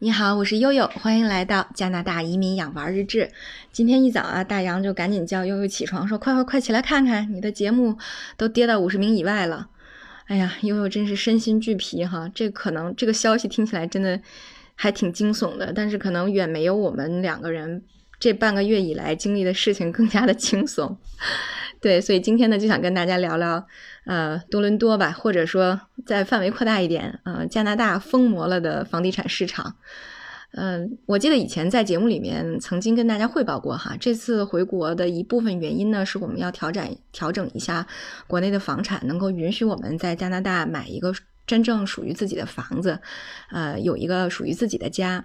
你好，我是悠悠，欢迎来到加拿大移民养娃日志。今天一早啊，大洋就赶紧叫悠悠起床，说：“快快快起来看看，你的节目都跌到五十名以外了。”哎呀，悠悠真是身心俱疲哈。这可能这个消息听起来真的还挺惊悚的，但是可能远没有我们两个人这半个月以来经历的事情更加的轻松。对，所以今天呢，就想跟大家聊聊，呃，多伦多吧，或者说在范围扩大一点，呃，加拿大疯魔了的房地产市场。嗯，我记得以前在节目里面曾经跟大家汇报过哈，这次回国的一部分原因呢，是我们要调整调整一下国内的房产，能够允许我们在加拿大买一个。真正属于自己的房子，呃，有一个属于自己的家，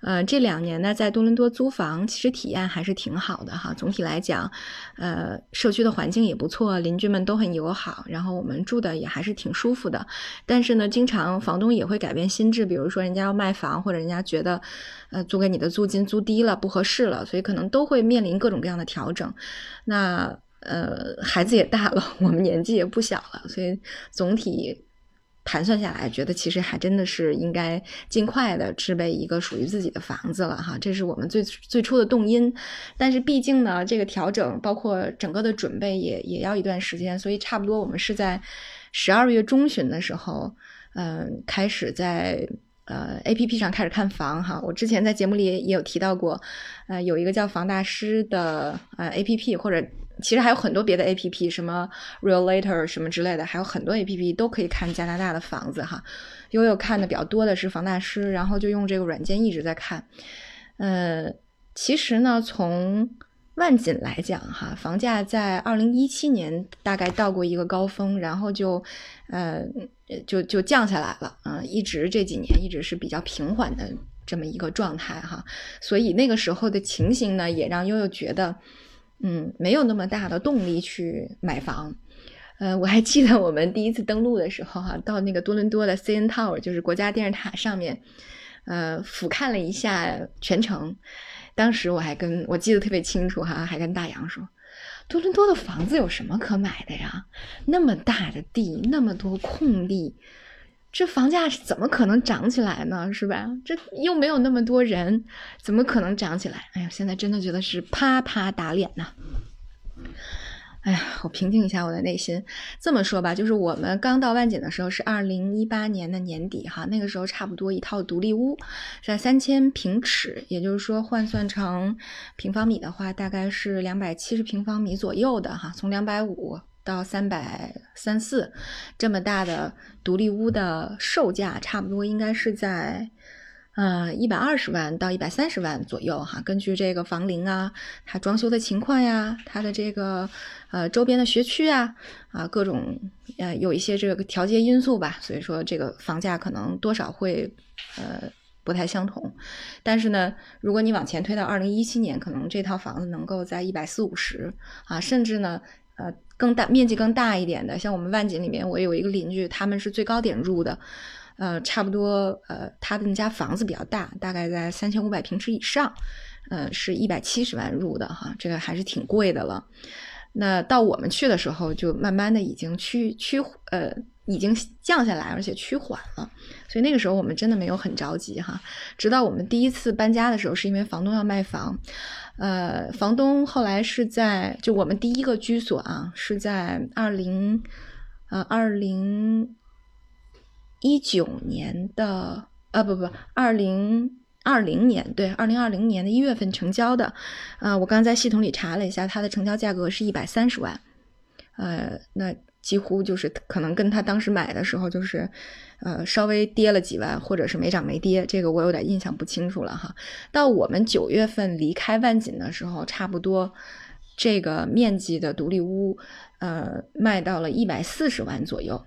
呃，这两年呢，在多伦多租房，其实体验还是挺好的哈。总体来讲，呃，社区的环境也不错，邻居们都很友好，然后我们住的也还是挺舒服的。但是呢，经常房东也会改变心智，比如说人家要卖房，或者人家觉得，呃，租给你的租金租低了，不合适了，所以可能都会面临各种各样的调整。那呃，孩子也大了，我们年纪也不小了，所以总体。盘算下来，觉得其实还真的是应该尽快的置备一个属于自己的房子了哈，这是我们最最初的动因。但是毕竟呢，这个调整包括整个的准备也也要一段时间，所以差不多我们是在十二月中旬的时候，嗯，开始在呃 A P P 上开始看房哈。我之前在节目里也有提到过，呃，有一个叫房大师的呃 A P P 或者。其实还有很多别的 A P P，什么 Realtor 什么之类的，还有很多 A P P 都可以看加拿大的房子哈。悠悠看的比较多的是房大师，然后就用这个软件一直在看。呃，其实呢，从万锦来讲哈，房价在二零一七年大概到过一个高峰，然后就呃就就降下来了啊，一直这几年一直是比较平缓的这么一个状态哈。所以那个时候的情形呢，也让悠悠觉得。嗯，没有那么大的动力去买房。呃，我还记得我们第一次登陆的时候，哈，到那个多伦多的 CN Tower，就是国家电视塔上面，呃，俯瞰了一下全城。当时我还跟我记得特别清楚，哈，还跟大洋说，多伦多的房子有什么可买的呀？那么大的地，那么多空地。这房价怎么可能涨起来呢？是吧？这又没有那么多人，怎么可能涨起来？哎呀，现在真的觉得是啪啪打脸呐！哎呀，我平静一下我的内心。这么说吧，就是我们刚到万锦的时候是二零一八年的年底哈，那个时候差不多一套独立屋在三千平尺，也就是说换算成平方米的话，大概是两百七十平方米左右的哈，从两百五。到三百三四这么大的独立屋的售价，差不多应该是在呃一百二十万到一百三十万左右哈。根据这个房龄啊，它装修的情况呀，它的这个呃周边的学区啊啊各种呃有一些这个调节因素吧，所以说这个房价可能多少会呃不太相同。但是呢，如果你往前推到二零一七年，可能这套房子能够在一百四五十啊，甚至呢呃。更大面积更大一点的，像我们万锦里面，我有一个邻居，他们是最高点入的，呃，差不多，呃，他的那家房子比较大，大概在三千五百平尺以上，呃，是一百七十万入的哈，这个还是挺贵的了。那到我们去的时候，就慢慢的已经趋趋呃。已经降下来，而且趋缓了，所以那个时候我们真的没有很着急哈。直到我们第一次搬家的时候，是因为房东要卖房，呃，房东后来是在就我们第一个居所啊，是在二零呃二零一九年的啊不不二零二零年对二零二零年的一月份成交的，呃，我刚在系统里查了一下，它的成交价格是一百三十万，呃，那。几乎就是可能跟他当时买的时候就是，呃，稍微跌了几万，或者是没涨没跌，这个我有点印象不清楚了哈。到我们九月份离开万锦的时候，差不多这个面积的独立屋，呃，卖到了一百四十万左右，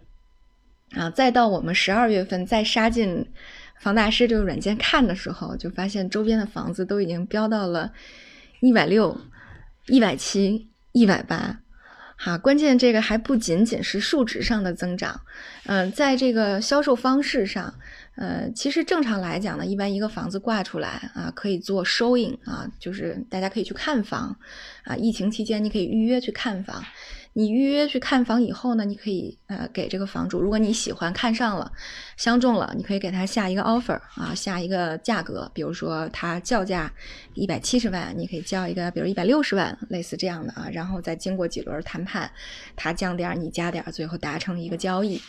啊，再到我们十二月份再杀进房大师这个软件看的时候，就发现周边的房子都已经飙到了一百六、一百七、一百八。哈，关键这个还不仅仅是数值上的增长，嗯，在这个销售方式上，呃，其实正常来讲呢，一般一个房子挂出来啊，可以做 showing 啊，就是大家可以去看房啊，疫情期间你可以预约去看房。你预约去看房以后呢，你可以呃给这个房主，如果你喜欢看上了，相中了，你可以给他下一个 offer 啊，下一个价格，比如说他叫价一百七十万，你可以叫一个，比如一百六十万，类似这样的啊，然后再经过几轮谈判，他降点，你加点，最后达成一个交易。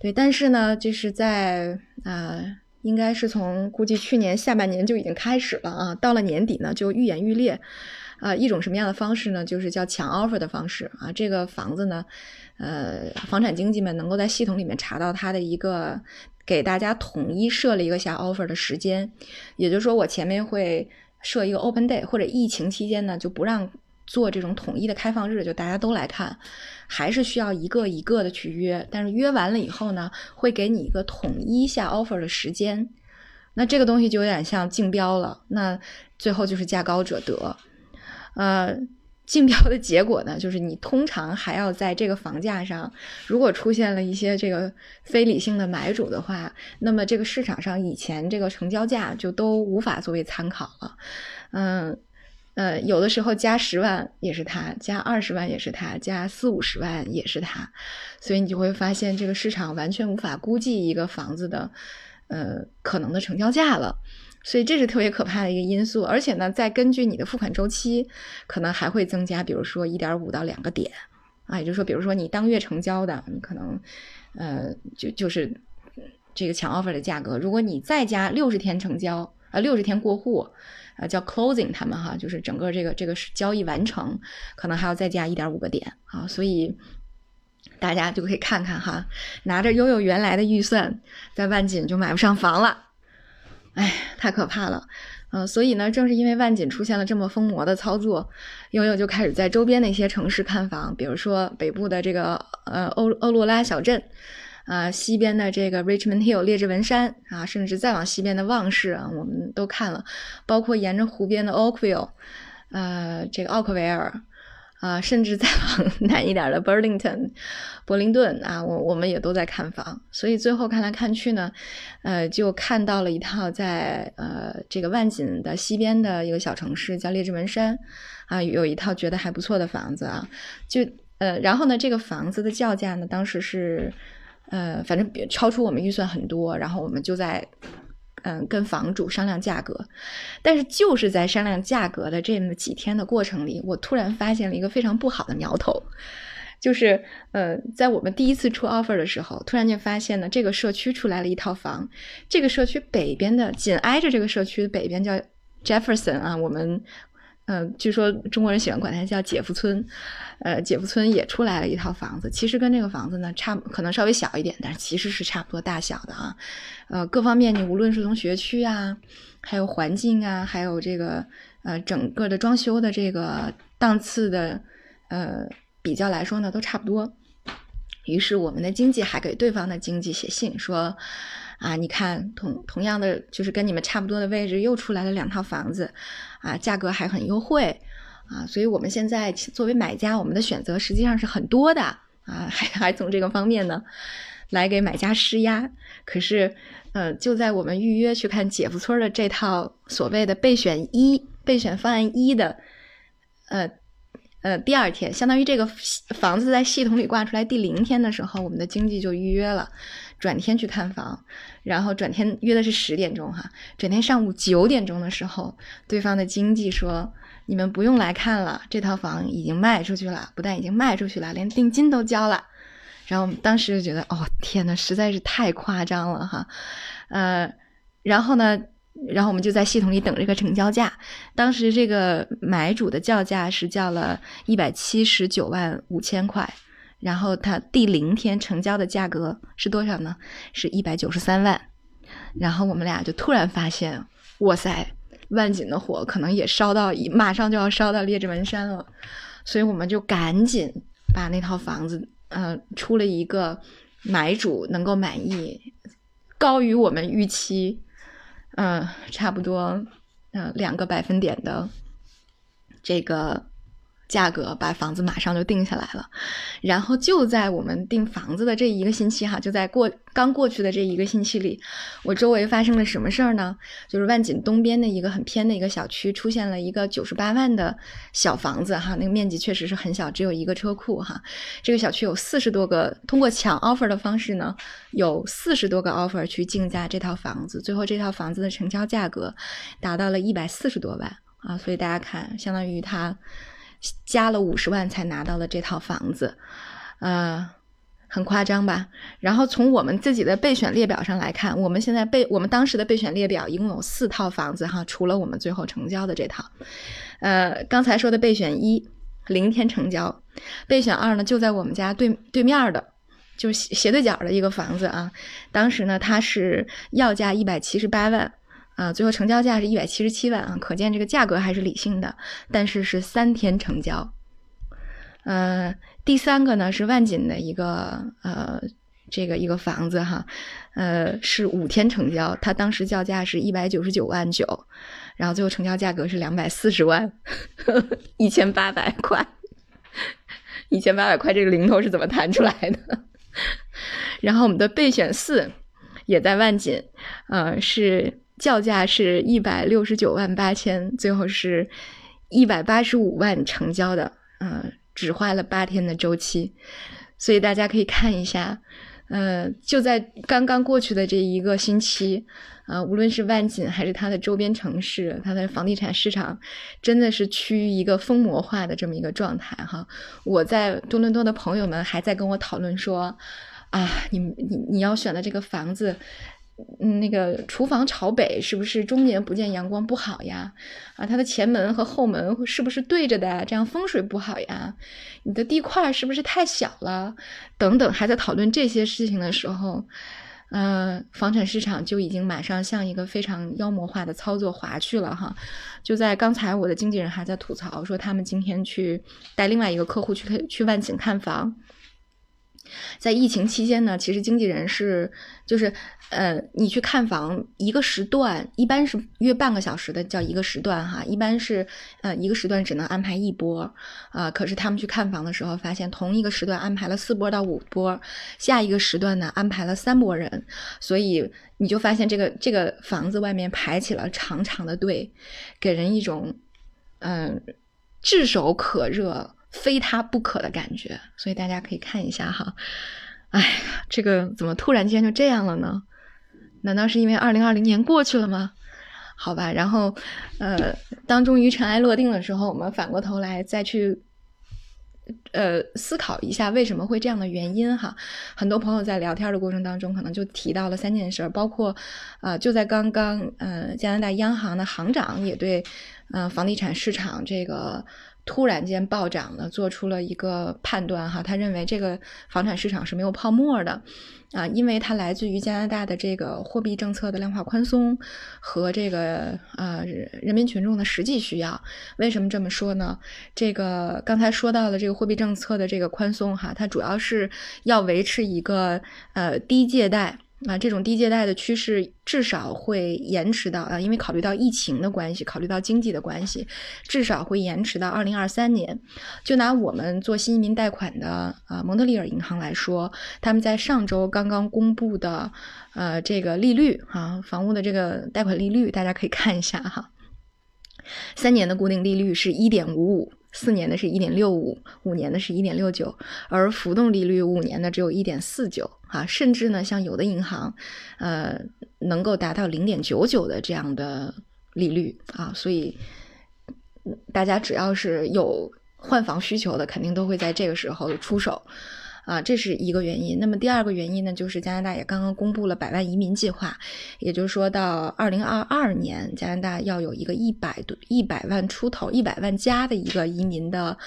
对，但是呢，就是在呃，应该是从估计去年下半年就已经开始了啊，到了年底呢就愈演愈烈。啊，一种什么样的方式呢？就是叫抢 offer 的方式啊。这个房子呢，呃，房产经纪们能够在系统里面查到它的一个给大家统一设了一个下 offer 的时间，也就是说，我前面会设一个 open day，或者疫情期间呢就不让做这种统一的开放日，就大家都来看，还是需要一个一个的去约。但是约完了以后呢，会给你一个统一下 offer 的时间。那这个东西就有点像竞标了，那最后就是价高者得。呃，竞标的结果呢，就是你通常还要在这个房价上，如果出现了一些这个非理性的买主的话，那么这个市场上以前这个成交价就都无法作为参考了。嗯，呃有的时候加十万也是他，加二十万也是他，加四五十万也是他，所以你就会发现这个市场完全无法估计一个房子的呃可能的成交价了。所以这是特别可怕的一个因素，而且呢，再根据你的付款周期，可能还会增加，比如说一点五到两个点，啊，也就是说，比如说你当月成交的，你可能，呃，就就是这个抢 offer 的价格，如果你再加六十天成交，啊，六十天过户，啊，叫 closing，他们哈，就是整个这个这个交易完成，可能还要再加一点五个点，啊，所以大家就可以看看哈，拿着悠悠原来的预算，在万锦就买不上房了。哎，太可怕了，嗯，所以呢，正是因为万锦出现了这么疯魔的操作，悠悠就开始在周边的一些城市看房，比如说北部的这个呃欧欧洛拉小镇，啊，西边的这个 Richmond Hill 列治文山啊，甚至再往西边的旺市啊，我们都看了，包括沿着湖边的 Oakville，呃，这个奥克维尔。啊，甚至再往 南一点的 Burlington，柏林顿啊，我我们也都在看房，所以最后看来看去呢，呃，就看到了一套在呃这个万锦的西边的一个小城市叫列治文山，啊，有一套觉得还不错的房子啊，就呃，然后呢，这个房子的叫价呢，当时是呃，反正超出我们预算很多，然后我们就在。嗯，跟房主商量价格，但是就是在商量价格的这么几天的过程里，我突然发现了一个非常不好的苗头，就是，呃，在我们第一次出 offer 的时候，突然间发现呢，这个社区出来了一套房，这个社区北边的紧挨着这个社区北边叫 Jefferson 啊，我们。嗯，据说中国人喜欢管它叫姐夫村，呃，姐夫村也出来了一套房子，其实跟这个房子呢差，可能稍微小一点，但是其实是差不多大小的啊。呃，各方面你无论是从学区啊，还有环境啊，还有这个呃整个的装修的这个档次的呃比较来说呢，都差不多。于是我们的经济还给对方的经济写信说。啊，你看同同样的，就是跟你们差不多的位置，又出来了两套房子，啊，价格还很优惠，啊，所以我们现在作为买家，我们的选择实际上是很多的，啊，还还从这个方面呢，来给买家施压。可是，呃，就在我们预约去看姐夫村的这套所谓的备选一、备选方案一的，呃。呃，第二天，相当于这个房子在系统里挂出来第零天的时候，我们的经纪就预约了，转天去看房，然后转天约的是十点钟哈，转天上午九点钟的时候，对方的经纪说：“你们不用来看了，这套房已经卖出去了，不但已经卖出去了，连定金都交了。”然后当时就觉得，哦天呐，实在是太夸张了哈，呃，然后呢？然后我们就在系统里等这个成交价。当时这个买主的叫价是叫了一百七十九万五千块，然后他第零天成交的价格是多少呢？是一百九十三万。然后我们俩就突然发现，哇塞，万锦的火可能也烧到，马上就要烧到列治文山了。所以我们就赶紧把那套房子，呃，出了一个买主能够满意，高于我们预期。嗯，差不多，嗯，两个百分点的这个价格把房子马上就定下来了，然后就在我们订房子的这一个星期哈，就在过刚过去的这一个星期里，我周围发生了什么事儿呢？就是万锦东边的一个很偏的一个小区，出现了一个九十八万的小房子哈，那个面积确实是很小，只有一个车库哈。这个小区有四十多个，通过抢 offer 的方式呢，有四十多个 offer 去竞价这套房子，最后这套房子的成交价格达到了一百四十多万啊，所以大家看，相当于它。加了五十万才拿到了这套房子，呃，很夸张吧？然后从我们自己的备选列表上来看，我们现在备我们当时的备选列表一共有四套房子哈，除了我们最后成交的这套，呃，刚才说的备选一零天成交，备选二呢就在我们家对对面的，就是斜对角的一个房子啊，当时呢它是要价一百七十八万。啊，最后成交价是一百七十七万啊，可见这个价格还是理性的，但是是三天成交。呃，第三个呢是万锦的一个呃这个一个房子哈，呃是五天成交，它当时叫价是一百九十九万九，然后最后成交价格是两百四十万，一千八百块，一千八百块这个零头是怎么弹出来的？然后我们的备选四也在万锦，呃是。叫价是一百六十九万八千，最后是一百八十五万成交的，嗯，只花了八天的周期，所以大家可以看一下，呃，就在刚刚过去的这一个星期，啊，无论是万锦还是它的周边城市，它的房地产市场真的是趋于一个疯魔化的这么一个状态哈。我在多伦多的朋友们还在跟我讨论说，啊，你你你要选的这个房子。嗯，那个厨房朝北，是不是终年不见阳光不好呀？啊，它的前门和后门是不是对着的？这样风水不好呀？你的地块是不是太小了？等等，还在讨论这些事情的时候，呃，房产市场就已经马上向一个非常妖魔化的操作滑去了哈。就在刚才，我的经纪人还在吐槽说，他们今天去带另外一个客户去去万景看房。在疫情期间呢，其实经纪人是就是，呃，你去看房一个时段，一般是约半个小时的叫一个时段哈，一般是呃一个时段只能安排一波啊。可是他们去看房的时候，发现同一个时段安排了四波到五波，下一个时段呢安排了三波人，所以你就发现这个这个房子外面排起了长长的队，给人一种嗯炙手可热。非他不可的感觉，所以大家可以看一下哈。哎呀，这个怎么突然间就这样了呢？难道是因为二零二零年过去了吗？好吧，然后呃，当终于尘埃落定的时候，我们反过头来再去呃思考一下为什么会这样的原因哈。很多朋友在聊天的过程当中，可能就提到了三件事，包括啊，就在刚刚呃，加拿大央行的行长也对嗯房地产市场这个。突然间暴涨呢，做出了一个判断哈，他认为这个房产市场是没有泡沫的，啊，因为它来自于加拿大的这个货币政策的量化宽松和这个呃人民群众的实际需要。为什么这么说呢？这个刚才说到的这个货币政策的这个宽松哈，它主要是要维持一个呃低借贷。啊，这种低借贷的趋势至少会延迟到啊，因为考虑到疫情的关系，考虑到经济的关系，至少会延迟到二零二三年。就拿我们做新移民贷款的啊，蒙特利尔银行来说，他们在上周刚刚公布的呃这个利率哈，房屋的这个贷款利率，大家可以看一下哈，三年的固定利率是一点五五。四年的是一点六五，五年的是一点六九，而浮动利率五年的只有一点四九啊，甚至呢，像有的银行，呃，能够达到零点九九的这样的利率啊，所以大家只要是有换房需求的，肯定都会在这个时候出手。啊，这是一个原因。那么第二个原因呢，就是加拿大也刚刚公布了百万移民计划，也就是说到二零二二年，加拿大要有一个一百多、一百万出头、一百万加的一个移民的，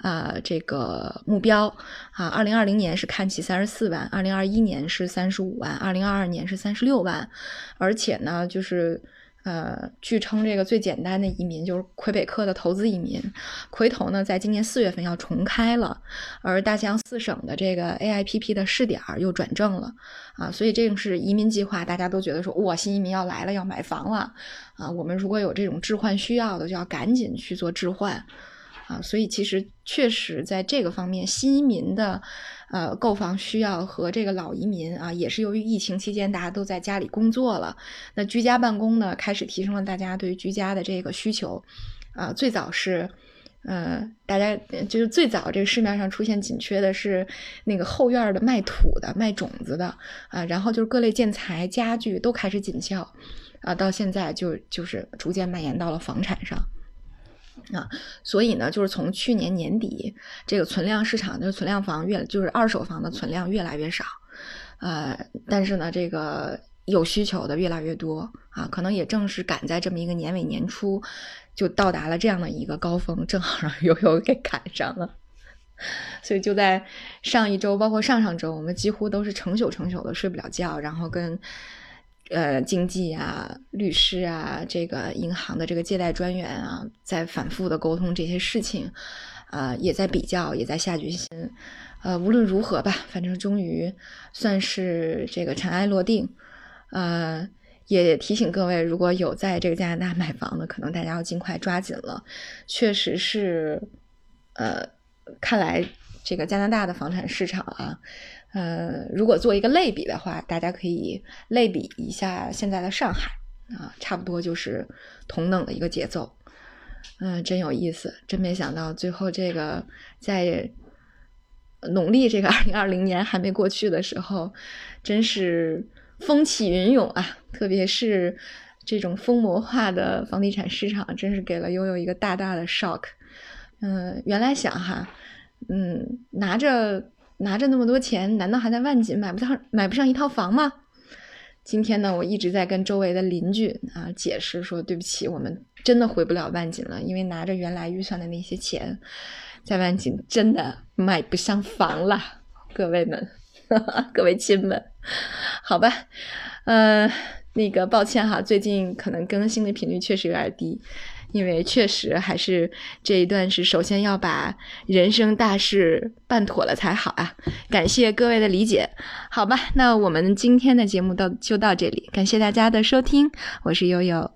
呃，这个目标。啊，二零二零年是看齐三十四万，二零二一年是三十五万，二零二二年是三十六万，而且呢，就是。呃，据称这个最简单的移民就是魁北克的投资移民，魁投呢在今年四月份要重开了，而大西洋四省的这个 AIPP 的试点又转正了啊，所以这个是移民计划，大家都觉得说哇，新移民要来了，要买房了啊，我们如果有这种置换需要的，就要赶紧去做置换啊，所以其实确实在这个方面，新移民的呃购房需要和这个老移民啊，也是由于疫情期间大家都在家里工作了，那居家办公呢，开始提升了大家对于居家的这个需求啊。最早是呃，大家就是最早这个市面上出现紧缺的是那个后院的卖土的、卖种子的啊，然后就是各类建材、家具都开始紧俏啊，到现在就就是逐渐蔓延到了房产上。啊，所以呢，就是从去年年底，这个存量市场的存量房越就是二手房的存量越来越少，呃，但是呢，这个有需求的越来越多啊，可能也正是赶在这么一个年尾年初，就到达了这样的一个高峰，正好让悠悠给赶上了，所以就在上一周，包括上上周，我们几乎都是成宿成宿的睡不了觉，然后跟。呃，经纪啊，律师啊，这个银行的这个借贷专员啊，在反复的沟通这些事情，呃，也在比较，也在下决心。呃，无论如何吧，反正终于算是这个尘埃落定。呃，也提醒各位，如果有在这个加拿大买房的，可能大家要尽快抓紧了。确实是，呃，看来这个加拿大的房产市场啊。呃，如果做一个类比的话，大家可以类比一下现在的上海啊，差不多就是同等的一个节奏。嗯，真有意思，真没想到最后这个在农历这个二零二零年还没过去的时候，真是风起云涌啊！特别是这种疯魔化的房地产市场，真是给了悠悠一个大大的 shock。嗯，原来想哈，嗯，拿着。拿着那么多钱，难道还在万锦买不上买不上一套房吗？今天呢，我一直在跟周围的邻居啊解释说，对不起，我们真的回不了万锦了，因为拿着原来预算的那些钱，在万锦真的买不上房了。各位们，各位亲们，好吧，呃，那个抱歉哈，最近可能更新的频率确实有点低。因为确实还是这一段是首先要把人生大事办妥了才好啊！感谢各位的理解，好吧，那我们今天的节目到就到这里，感谢大家的收听，我是悠悠。